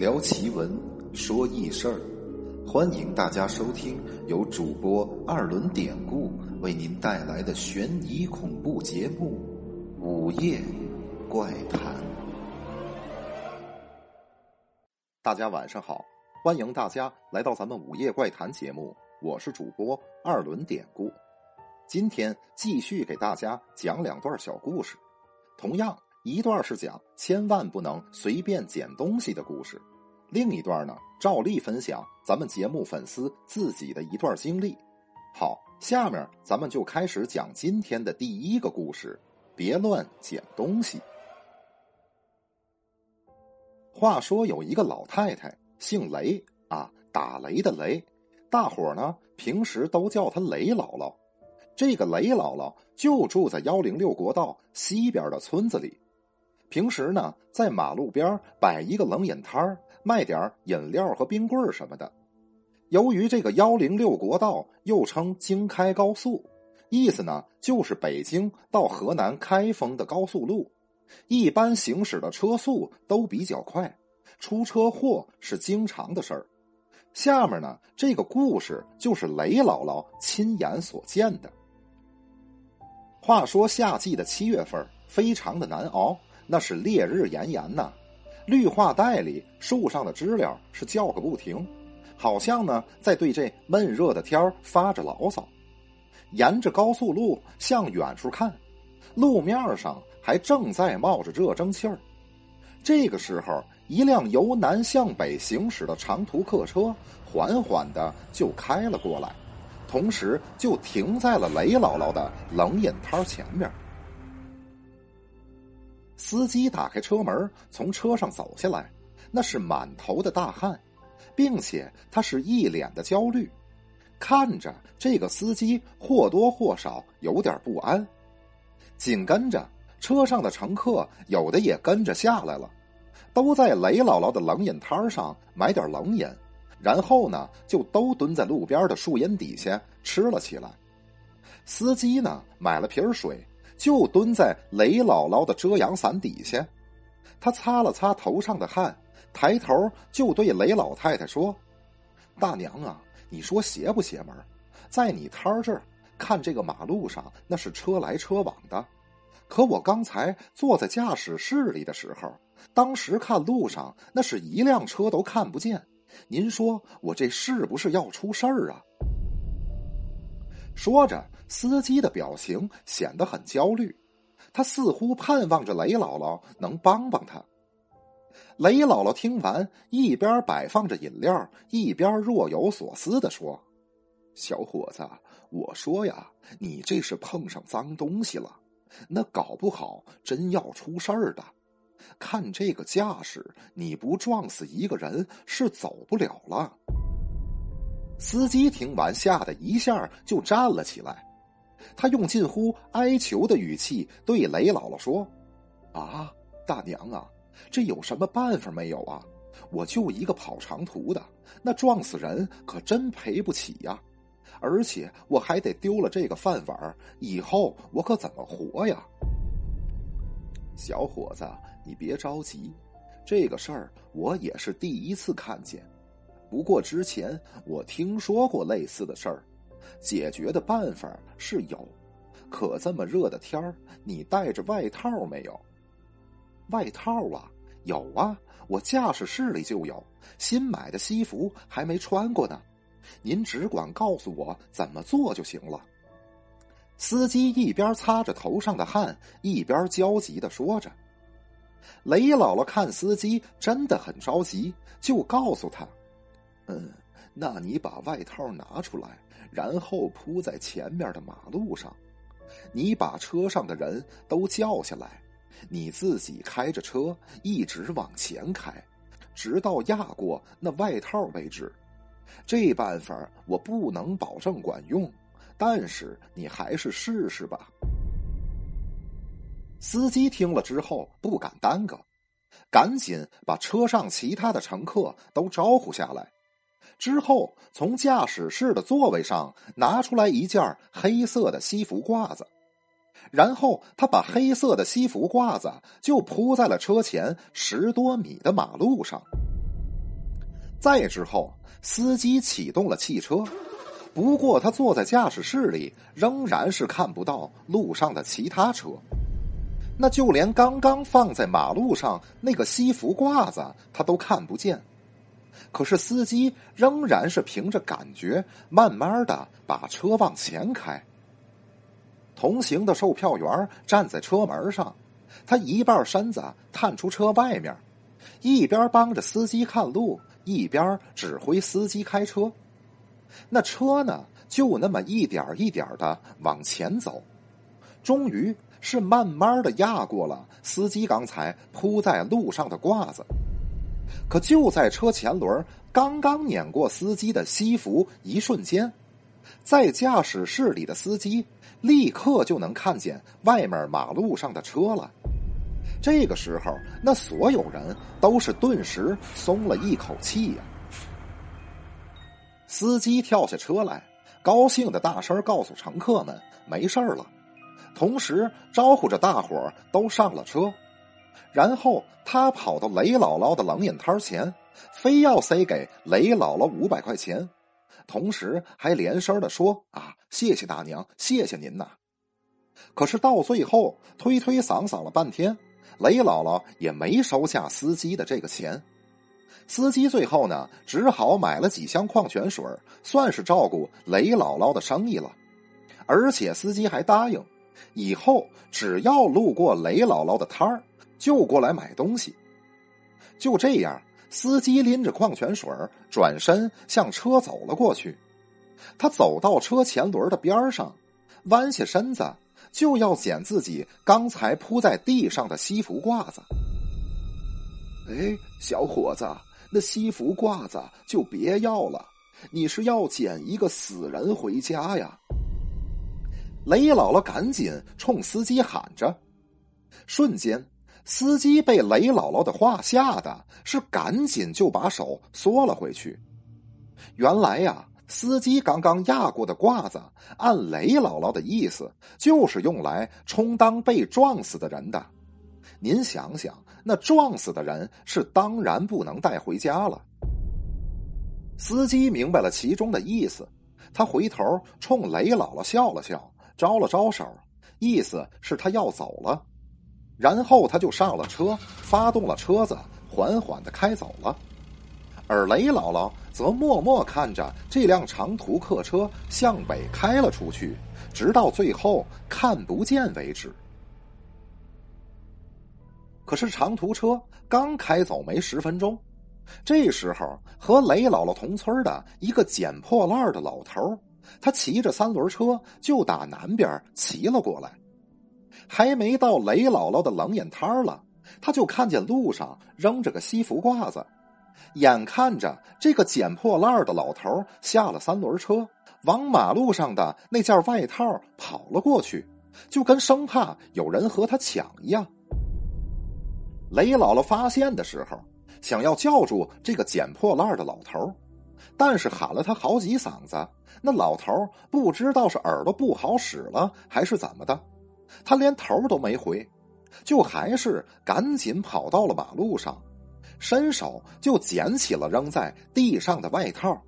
聊奇闻，说异事儿，欢迎大家收听由主播二轮典故为您带来的悬疑恐怖节目《午夜怪谈》。大家晚上好，欢迎大家来到咱们《午夜怪谈》节目，我是主播二轮典故。今天继续给大家讲两段小故事，同样。一段是讲千万不能随便捡东西的故事，另一段呢，照例分享咱们节目粉丝自己的一段经历。好，下面咱们就开始讲今天的第一个故事：别乱捡东西。话说有一个老太太，姓雷啊，打雷的雷，大伙呢平时都叫她雷姥姥。这个雷姥姥就住在幺零六国道西边的村子里。平时呢，在马路边摆一个冷饮摊儿，卖点饮料和冰棍什么的。由于这个幺零六国道又称京开高速，意思呢就是北京到河南开封的高速路，一般行驶的车速都比较快，出车祸是经常的事儿。下面呢，这个故事就是雷姥姥亲眼所见的。话说夏季的七月份，非常的难熬。那是烈日炎炎呐，绿化带里树上的知了是叫个不停，好像呢在对这闷热的天发着牢骚。沿着高速路向远处看，路面上还正在冒着热蒸汽儿。这个时候，一辆由南向北行驶的长途客车缓缓的就开了过来，同时就停在了雷姥姥的冷饮摊前面。司机打开车门，从车上走下来，那是满头的大汗，并且他是一脸的焦虑，看着这个司机或多或少有点不安。紧跟着车上的乘客有的也跟着下来了，都在雷姥姥的冷饮摊上买点冷饮，然后呢就都蹲在路边的树荫底下吃了起来。司机呢买了瓶水。就蹲在雷姥姥的遮阳伞底下，他擦了擦头上的汗，抬头就对雷老太太说：“大娘啊，你说邪不邪门？在你摊儿这儿看这个马路上那是车来车往的，可我刚才坐在驾驶室里的时候，当时看路上那是一辆车都看不见。您说我这是不是要出事儿啊？”说着，司机的表情显得很焦虑，他似乎盼望着雷姥姥能帮帮他。雷姥姥听完，一边摆放着饮料，一边若有所思的说：“小伙子，我说呀，你这是碰上脏东西了，那搞不好真要出事儿的。看这个架势，你不撞死一个人是走不了了。”司机听完，吓得一下就站了起来。他用近乎哀求的语气对雷姥姥说：“啊，大娘啊，这有什么办法没有啊？我就一个跑长途的，那撞死人可真赔不起呀！而且我还得丢了这个饭碗，以后我可怎么活呀？”小伙子，你别着急，这个事儿我也是第一次看见。不过之前我听说过类似的事儿，解决的办法是有，可这么热的天儿，你带着外套没有？外套啊，有啊，我驾驶室里就有，新买的西服还没穿过呢。您只管告诉我怎么做就行了。司机一边擦着头上的汗，一边焦急的说着。雷姥姥看司机真的很着急，就告诉他。嗯，那你把外套拿出来，然后铺在前面的马路上。你把车上的人都叫下来，你自己开着车一直往前开，直到压过那外套为止。这办法我不能保证管用，但是你还是试试吧。司机听了之后不敢耽搁，赶紧把车上其他的乘客都招呼下来。之后，从驾驶室的座位上拿出来一件黑色的西服褂子，然后他把黑色的西服褂子就铺在了车前十多米的马路上。再之后，司机启动了汽车，不过他坐在驾驶室里，仍然是看不到路上的其他车。那就连刚刚放在马路上那个西服褂子，他都看不见。可是司机仍然是凭着感觉，慢慢的把车往前开。同行的售票员站在车门上，他一半身子探出车外面，一边帮着司机看路，一边指挥司机开车。那车呢，就那么一点一点的往前走，终于。是慢慢的压过了司机刚才铺在路上的褂子，可就在车前轮刚刚碾过司机的西服一瞬间，在驾驶室里的司机立刻就能看见外面马路上的车了。这个时候，那所有人都是顿时松了一口气呀。司机跳下车来，高兴的大声告诉乘客们：“没事了。”同时招呼着大伙儿都上了车，然后他跑到雷姥姥的冷饮摊前，非要塞给雷姥姥五百块钱，同时还连声的说：“啊，谢谢大娘，谢谢您呐！”可是到最后推推搡搡了半天，雷姥姥也没收下司机的这个钱，司机最后呢只好买了几箱矿泉水，算是照顾雷姥姥的生意了，而且司机还答应。以后只要路过雷姥姥的摊儿，就过来买东西。就这样，司机拎着矿泉水转身向车走了过去。他走到车前轮的边上，弯下身子就要捡自己刚才铺在地上的西服褂子。哎，小伙子，那西服褂子就别要了，你是要捡一个死人回家呀？雷姥姥赶紧冲司机喊着，瞬间，司机被雷姥姥的话吓得，是赶紧就把手缩了回去。原来呀，司机刚刚压过的褂子，按雷姥姥的意思，就是用来充当被撞死的人的。您想想，那撞死的人是当然不能带回家了。司机明白了其中的意思，他回头冲雷姥姥笑了笑。招了招手，意思是他要走了，然后他就上了车，发动了车子，缓缓的开走了。而雷姥姥则默默看着这辆长途客车向北开了出去，直到最后看不见为止。可是长途车刚开走没十分钟，这时候和雷姥姥同村的一个捡破烂的老头他骑着三轮车就打南边骑了过来，还没到雷姥姥的冷眼摊了，他就看见路上扔着个西服褂子，眼看着这个捡破烂的老头下了三轮车，往马路上的那件外套跑了过去，就跟生怕有人和他抢一样。雷姥姥发现的时候，想要叫住这个捡破烂的老头，但是喊了他好几嗓子。那老头不知道是耳朵不好使了还是怎么的，他连头都没回，就还是赶紧跑到了马路上，伸手就捡起了扔在地上的外套。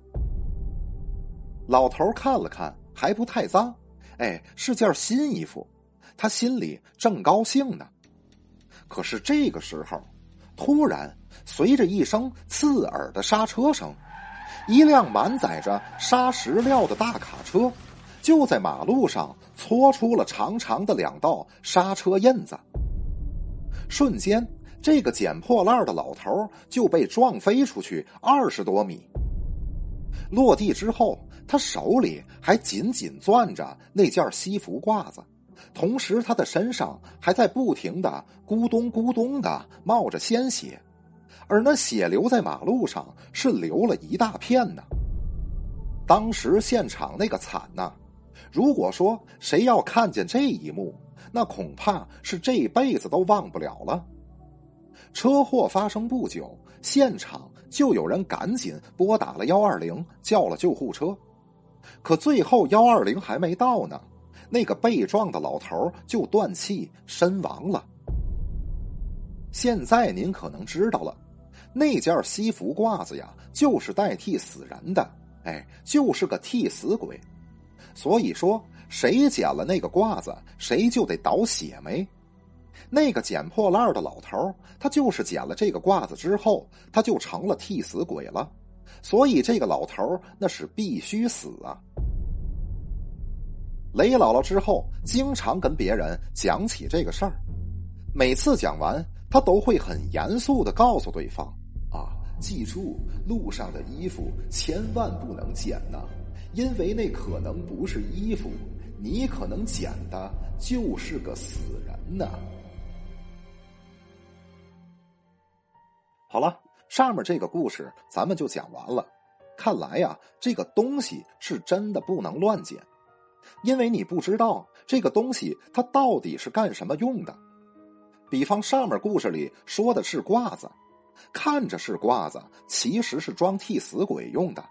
老头看了看，还不太脏，哎，是件新衣服，他心里正高兴呢。可是这个时候，突然随着一声刺耳的刹车声。一辆满载着沙石料的大卡车，就在马路上搓出了长长的两道刹车印子。瞬间，这个捡破烂的老头就被撞飞出去二十多米。落地之后，他手里还紧紧攥着那件西服褂子，同时他的身上还在不停的咕咚咕咚的冒着鲜血。而那血流在马路上是流了一大片呢。当时现场那个惨呐！如果说谁要看见这一幕，那恐怕是这辈子都忘不了了。车祸发生不久，现场就有人赶紧拨打了幺二零，叫了救护车。可最后幺二零还没到呢，那个被撞的老头就断气身亡了。现在您可能知道了。那件西服褂子呀，就是代替死人的，哎，就是个替死鬼。所以说，谁捡了那个褂子，谁就得倒血霉。那个捡破烂的老头，他就是捡了这个褂子之后，他就成了替死鬼了。所以这个老头那是必须死啊。雷姥姥之后经常跟别人讲起这个事儿，每次讲完，他都会很严肃的告诉对方：“啊，记住，路上的衣服千万不能捡呐，因为那可能不是衣服，你可能捡的就是个死人呢。”好了，上面这个故事咱们就讲完了。看来呀，这个东西是真的不能乱捡，因为你不知道这个东西它到底是干什么用的。比方上面故事里说的是褂子，看着是褂子，其实是装替死鬼用的。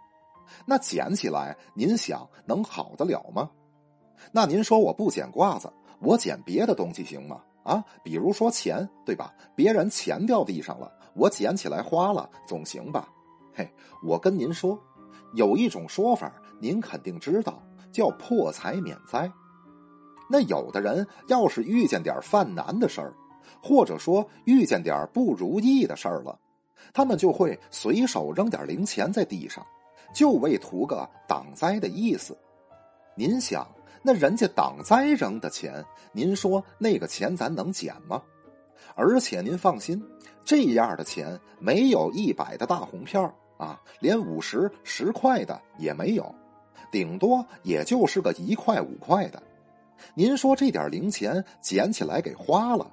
那捡起来，您想能好得了吗？那您说我不捡褂子，我捡别的东西行吗？啊，比如说钱，对吧？别人钱掉地上了。我捡起来花了总行吧？嘿，我跟您说，有一种说法您肯定知道，叫破财免灾。那有的人要是遇见点犯难的事儿，或者说遇见点不如意的事儿了，他们就会随手扔点零钱在地上，就为图个挡灾的意思。您想，那人家挡灾扔的钱，您说那个钱咱能捡吗？而且您放心。这样的钱没有一百的大红票啊，连五十、十块的也没有，顶多也就是个一块、五块的。您说这点零钱捡起来给花了，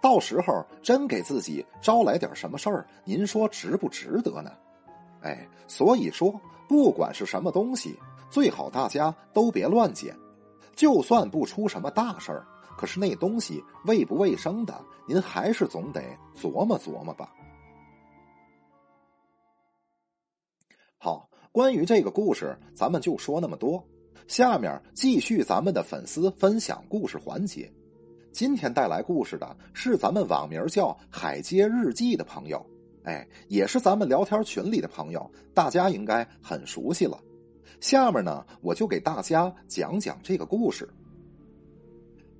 到时候真给自己招来点什么事儿，您说值不值得呢？哎，所以说，不管是什么东西，最好大家都别乱捡，就算不出什么大事儿。可是那东西卫不卫生的，您还是总得琢磨琢磨吧。好，关于这个故事，咱们就说那么多。下面继续咱们的粉丝分享故事环节。今天带来故事的是咱们网名叫“海街日记”的朋友，哎，也是咱们聊天群里的朋友，大家应该很熟悉了。下面呢，我就给大家讲讲这个故事。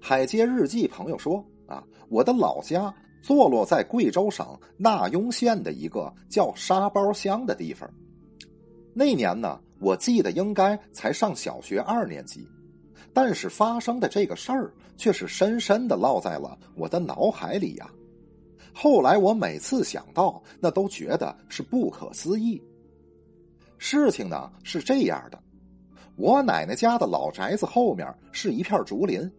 海街日记朋友说：“啊，我的老家坐落在贵州省纳雍县的一个叫沙包乡的地方。那年呢，我记得应该才上小学二年级，但是发生的这个事儿却是深深的烙在了我的脑海里呀。后来我每次想到，那都觉得是不可思议。事情呢是这样的，我奶奶家的老宅子后面是一片竹林。”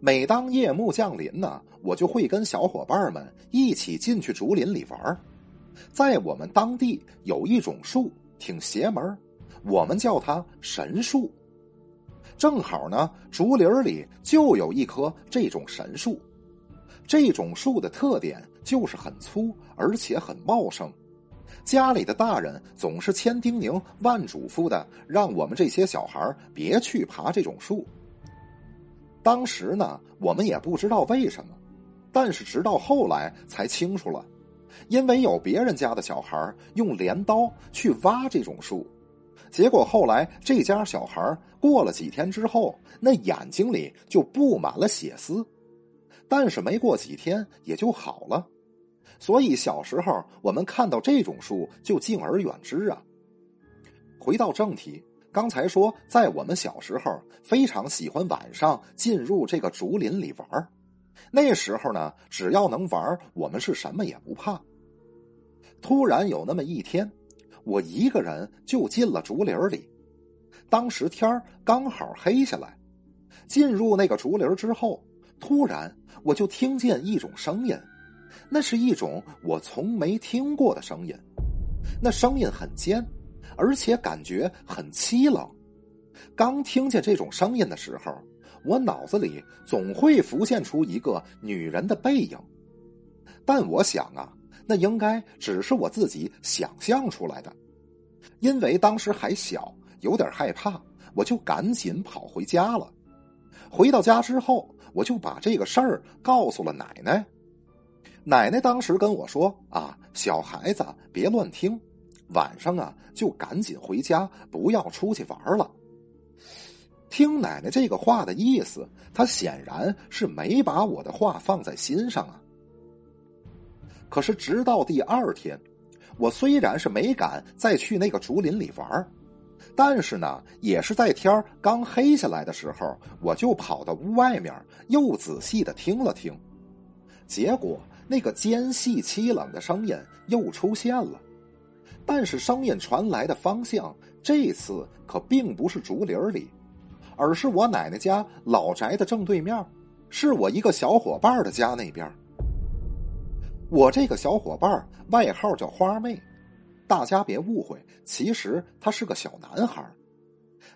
每当夜幕降临呢，我就会跟小伙伴们一起进去竹林里玩。在我们当地有一种树挺邪门，我们叫它神树。正好呢，竹林里就有一棵这种神树。这种树的特点就是很粗，而且很茂盛。家里的大人总是千叮咛万嘱咐的，让我们这些小孩别去爬这种树。当时呢，我们也不知道为什么，但是直到后来才清楚了，因为有别人家的小孩用镰刀去挖这种树，结果后来这家小孩过了几天之后，那眼睛里就布满了血丝，但是没过几天也就好了，所以小时候我们看到这种树就敬而远之啊。回到正题。刚才说，在我们小时候非常喜欢晚上进入这个竹林里玩那时候呢，只要能玩，我们是什么也不怕。突然有那么一天，我一个人就进了竹林里。当时天刚好黑下来，进入那个竹林之后，突然我就听见一种声音，那是一种我从没听过的声音，那声音很尖。而且感觉很凄冷。刚听见这种声音的时候，我脑子里总会浮现出一个女人的背影。但我想啊，那应该只是我自己想象出来的。因为当时还小，有点害怕，我就赶紧跑回家了。回到家之后，我就把这个事儿告诉了奶奶。奶奶当时跟我说：“啊，小孩子别乱听，晚上啊就赶紧回家，不要出去玩了。”听奶奶这个话的意思，她显然是没把我的话放在心上啊。可是直到第二天，我虽然是没敢再去那个竹林里玩，但是呢，也是在天刚黑下来的时候，我就跑到屋外面，又仔细的听了听，结果。那个尖细凄冷的声音又出现了，但是声音传来的方向这次可并不是竹林里，而是我奶奶家老宅的正对面，是我一个小伙伴的家那边。我这个小伙伴外号叫花妹，大家别误会，其实他是个小男孩，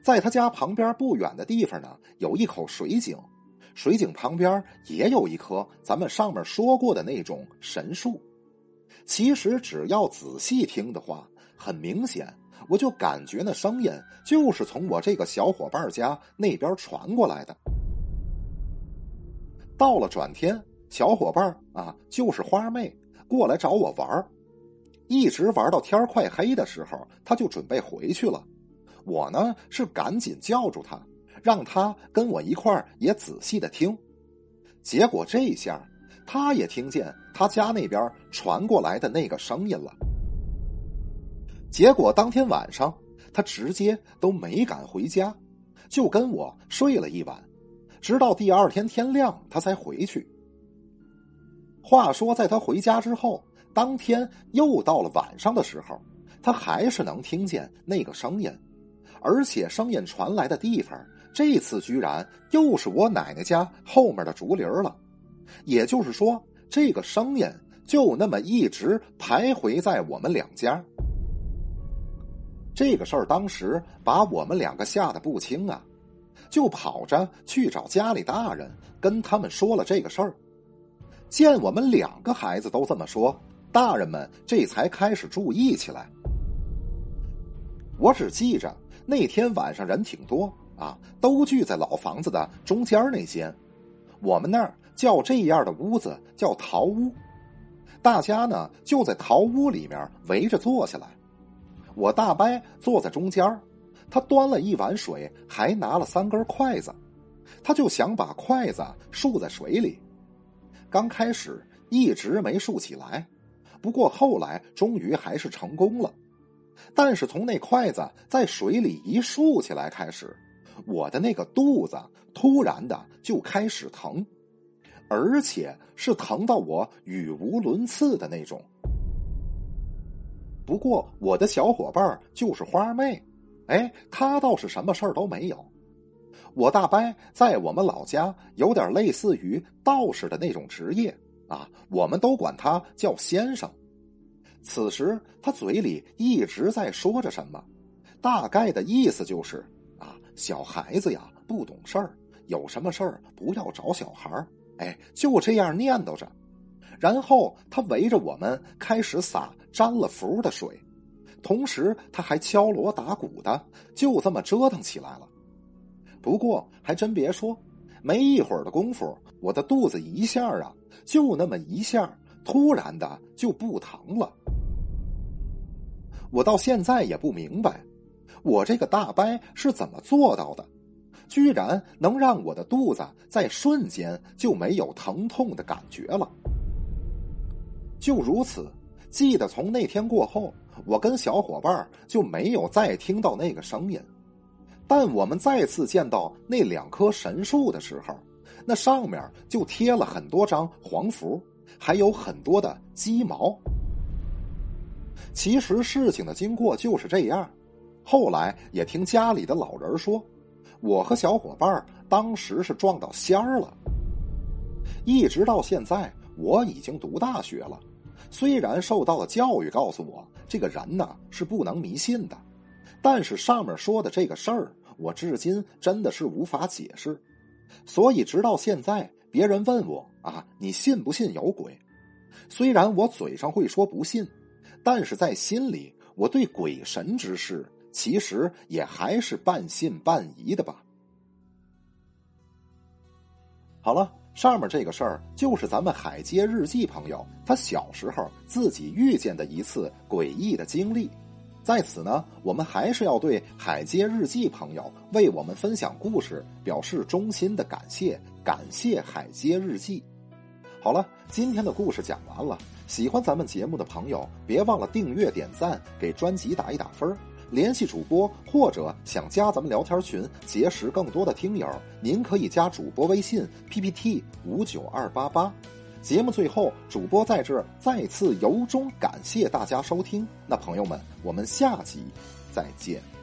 在他家旁边不远的地方呢，有一口水井。水井旁边也有一棵咱们上面说过的那种神树。其实只要仔细听的话，很明显，我就感觉那声音就是从我这个小伙伴家那边传过来的。到了转天，小伙伴啊，就是花妹过来找我玩一直玩到天快黑的时候，他就准备回去了。我呢是赶紧叫住他。让他跟我一块儿也仔细的听，结果这一下他也听见他家那边传过来的那个声音了。结果当天晚上他直接都没敢回家，就跟我睡了一晚，直到第二天天亮他才回去。话说在他回家之后，当天又到了晚上的时候，他还是能听见那个声音，而且声音传来的地方。这次居然又是我奶奶家后面的竹林了，也就是说，这个声音就那么一直徘徊在我们两家。这个事儿当时把我们两个吓得不轻啊，就跑着去找家里大人，跟他们说了这个事儿。见我们两个孩子都这么说，大人们这才开始注意起来。我只记着那天晚上人挺多。啊，都聚在老房子的中间那间，我们那儿叫这样的屋子叫桃屋。大家呢就在桃屋里面围着坐下来。我大伯坐在中间，他端了一碗水，还拿了三根筷子，他就想把筷子竖在水里。刚开始一直没竖起来，不过后来终于还是成功了。但是从那筷子在水里一竖起来开始。我的那个肚子突然的就开始疼，而且是疼到我语无伦次的那种。不过我的小伙伴就是花妹，哎，她倒是什么事儿都没有。我大伯在我们老家有点类似于道士的那种职业啊，我们都管他叫先生。此时他嘴里一直在说着什么，大概的意思就是。啊小孩子呀，不懂事儿，有什么事儿不要找小孩儿。哎，就这样念叨着，然后他围着我们开始撒沾了符的水，同时他还敲锣打鼓的，就这么折腾起来了。不过还真别说，没一会儿的功夫，我的肚子一下啊，就那么一下，突然的就不疼了。我到现在也不明白。我这个大伯是怎么做到的？居然能让我的肚子在瞬间就没有疼痛的感觉了。就如此，记得从那天过后，我跟小伙伴就没有再听到那个声音。但我们再次见到那两棵神树的时候，那上面就贴了很多张黄符，还有很多的鸡毛。其实事情的经过就是这样。后来也听家里的老人说，我和小伙伴当时是撞到仙儿了。一直到现在，我已经读大学了，虽然受到了教育，告诉我这个人呢是不能迷信的，但是上面说的这个事儿，我至今真的是无法解释。所以直到现在，别人问我啊，你信不信有鬼？虽然我嘴上会说不信，但是在心里，我对鬼神之事。其实也还是半信半疑的吧。好了。上面这个事儿就是咱们海街日记朋友他小时候自己遇见的一次诡异的经历。在此呢，我们还是要对海街日记朋友为我们分享故事表示衷心的感谢，感谢海街日记。好了，今天的故事讲完了。喜欢咱们节目的朋友，别忘了订阅、点赞，给专辑打一打分联系主播或者想加咱们聊天群，结识更多的听友，您可以加主播微信 PPT 五九二八八。节目最后，主播在这再次由衷感谢大家收听。那朋友们，我们下集再见。